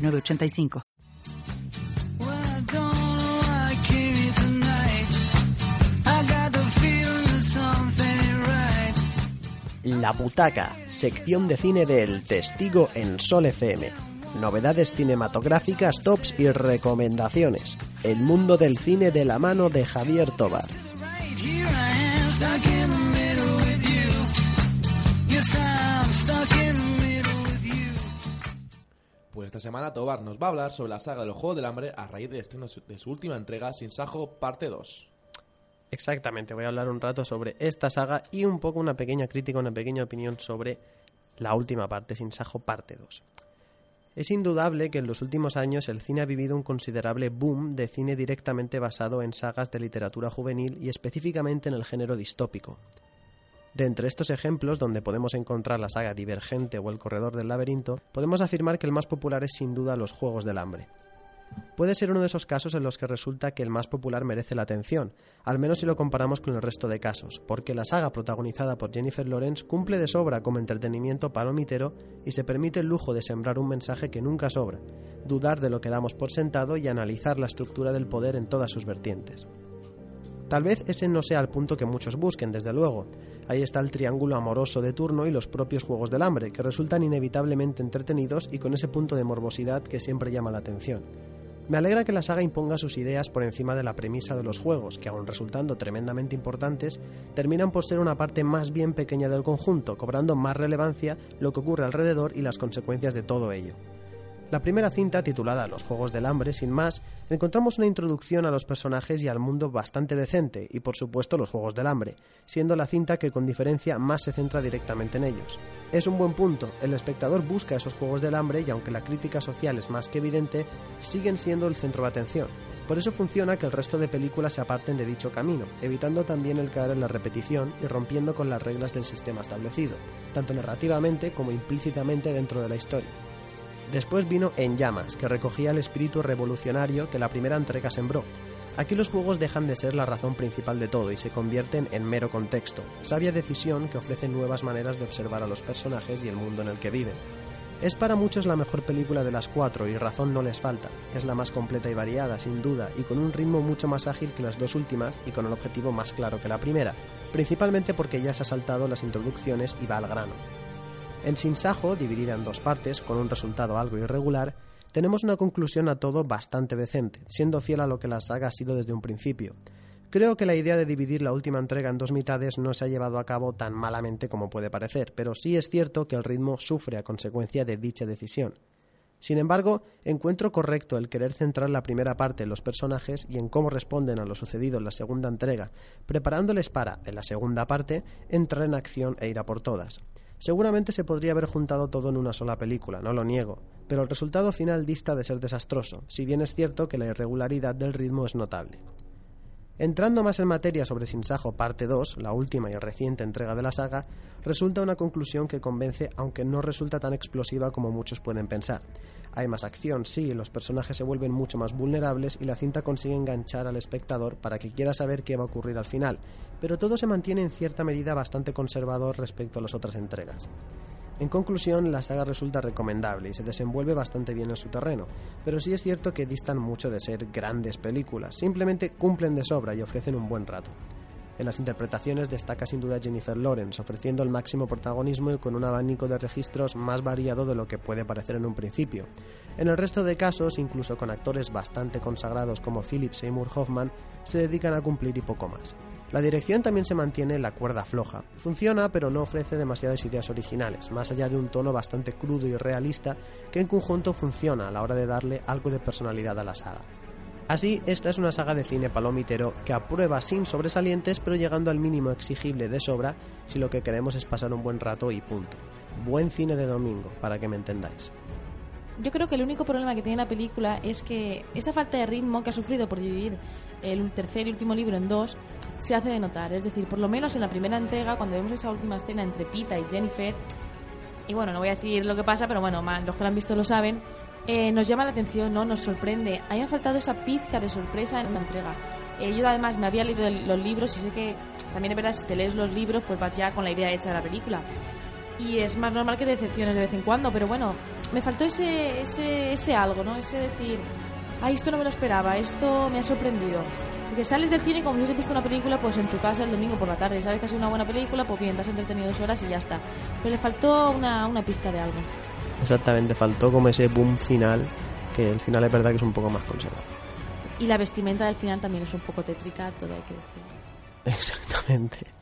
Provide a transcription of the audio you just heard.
985. La Butaca, sección de cine del Testigo en Sol FM. Novedades cinematográficas, tops y recomendaciones. El mundo del cine de la mano de Javier Tobar. Pues esta semana Tobar nos va a hablar sobre la saga de los Juegos del Hambre a raíz del estreno de su última entrega, Sin Sajo, parte 2. Exactamente, voy a hablar un rato sobre esta saga y un poco una pequeña crítica, una pequeña opinión sobre la última parte, Sin Sajo, parte 2. Es indudable que en los últimos años el cine ha vivido un considerable boom de cine directamente basado en sagas de literatura juvenil y específicamente en el género distópico. De entre estos ejemplos, donde podemos encontrar la saga Divergente o El Corredor del Laberinto, podemos afirmar que el más popular es sin duda Los Juegos del Hambre. Puede ser uno de esos casos en los que resulta que el más popular merece la atención, al menos si lo comparamos con el resto de casos, porque la saga protagonizada por Jennifer Lawrence cumple de sobra como entretenimiento palomitero y se permite el lujo de sembrar un mensaje que nunca sobra, dudar de lo que damos por sentado y analizar la estructura del poder en todas sus vertientes. Tal vez ese no sea el punto que muchos busquen, desde luego, Ahí está el triángulo amoroso de turno y los propios juegos del hambre, que resultan inevitablemente entretenidos y con ese punto de morbosidad que siempre llama la atención. Me alegra que la saga imponga sus ideas por encima de la premisa de los juegos, que aun resultando tremendamente importantes, terminan por ser una parte más bien pequeña del conjunto, cobrando más relevancia lo que ocurre alrededor y las consecuencias de todo ello. La primera cinta, titulada Los Juegos del Hambre, sin más, encontramos una introducción a los personajes y al mundo bastante decente, y por supuesto los Juegos del Hambre, siendo la cinta que con diferencia más se centra directamente en ellos. Es un buen punto, el espectador busca esos Juegos del Hambre y aunque la crítica social es más que evidente, siguen siendo el centro de atención. Por eso funciona que el resto de películas se aparten de dicho camino, evitando también el caer en la repetición y rompiendo con las reglas del sistema establecido, tanto narrativamente como implícitamente dentro de la historia. Después vino En Llamas, que recogía el espíritu revolucionario que la primera entrega sembró. Aquí los juegos dejan de ser la razón principal de todo y se convierten en mero contexto, sabia decisión que ofrece nuevas maneras de observar a los personajes y el mundo en el que viven. Es para muchos la mejor película de las cuatro y razón no les falta. Es la más completa y variada, sin duda, y con un ritmo mucho más ágil que las dos últimas y con el objetivo más claro que la primera, principalmente porque ya se ha saltado las introducciones y va al grano. En Sinsajo, dividida en dos partes, con un resultado algo irregular, tenemos una conclusión a todo bastante decente, siendo fiel a lo que la saga ha sido desde un principio. Creo que la idea de dividir la última entrega en dos mitades no se ha llevado a cabo tan malamente como puede parecer, pero sí es cierto que el ritmo sufre a consecuencia de dicha decisión. Sin embargo, encuentro correcto el querer centrar la primera parte en los personajes y en cómo responden a lo sucedido en la segunda entrega, preparándoles para, en la segunda parte, entrar en acción e ir a por todas. Seguramente se podría haber juntado todo en una sola película, no lo niego, pero el resultado final dista de ser desastroso, si bien es cierto que la irregularidad del ritmo es notable. Entrando más en materia sobre Sinsajo parte 2, la última y reciente entrega de la saga, resulta una conclusión que convence aunque no resulta tan explosiva como muchos pueden pensar. Hay más acción, sí, los personajes se vuelven mucho más vulnerables y la cinta consigue enganchar al espectador para que quiera saber qué va a ocurrir al final, pero todo se mantiene en cierta medida bastante conservador respecto a las otras entregas. En conclusión, la saga resulta recomendable y se desenvuelve bastante bien en su terreno, pero sí es cierto que distan mucho de ser grandes películas, simplemente cumplen de sobra y ofrecen un buen rato. En las interpretaciones destaca sin duda Jennifer Lawrence, ofreciendo el máximo protagonismo y con un abanico de registros más variado de lo que puede parecer en un principio. En el resto de casos, incluso con actores bastante consagrados como Philip Seymour Hoffman, se dedican a cumplir y poco más. La dirección también se mantiene en la cuerda floja. Funciona, pero no ofrece demasiadas ideas originales, más allá de un tono bastante crudo y realista que en conjunto funciona a la hora de darle algo de personalidad a la saga. Así, esta es una saga de cine palomitero que aprueba sin sobresalientes, pero llegando al mínimo exigible de sobra si lo que queremos es pasar un buen rato y punto. Buen cine de domingo, para que me entendáis. Yo creo que el único problema que tiene la película es que esa falta de ritmo que ha sufrido por dividir el tercer y último libro en dos se hace de notar. Es decir, por lo menos en la primera entrega, cuando vemos esa última escena entre Pita y Jennifer, y bueno, no voy a decir lo que pasa, pero bueno, los que lo han visto lo saben, eh, nos llama la atención, ¿no? Nos sorprende. A ha faltado esa pizca de sorpresa en la entrega. Eh, yo además me había leído los libros y sé que también es verdad, si te lees los libros, pues vas ya con la idea hecha de la película. Y es más normal que decepciones de vez en cuando, pero bueno, me faltó ese, ese, ese algo, ¿no? Ese decir, ay, esto no me lo esperaba, esto me ha sorprendido. Porque sales del cine como si hubiese visto una película pues en tu casa el domingo por la tarde. Sabes que ha sido una buena película, pues bien, te has entretenido dos horas y ya está. Pero le faltó una, una pizca de algo. Exactamente, faltó como ese boom final, que el final es verdad que es un poco más conservador. Y la vestimenta del final también es un poco tétrica, todo hay que decir. Exactamente.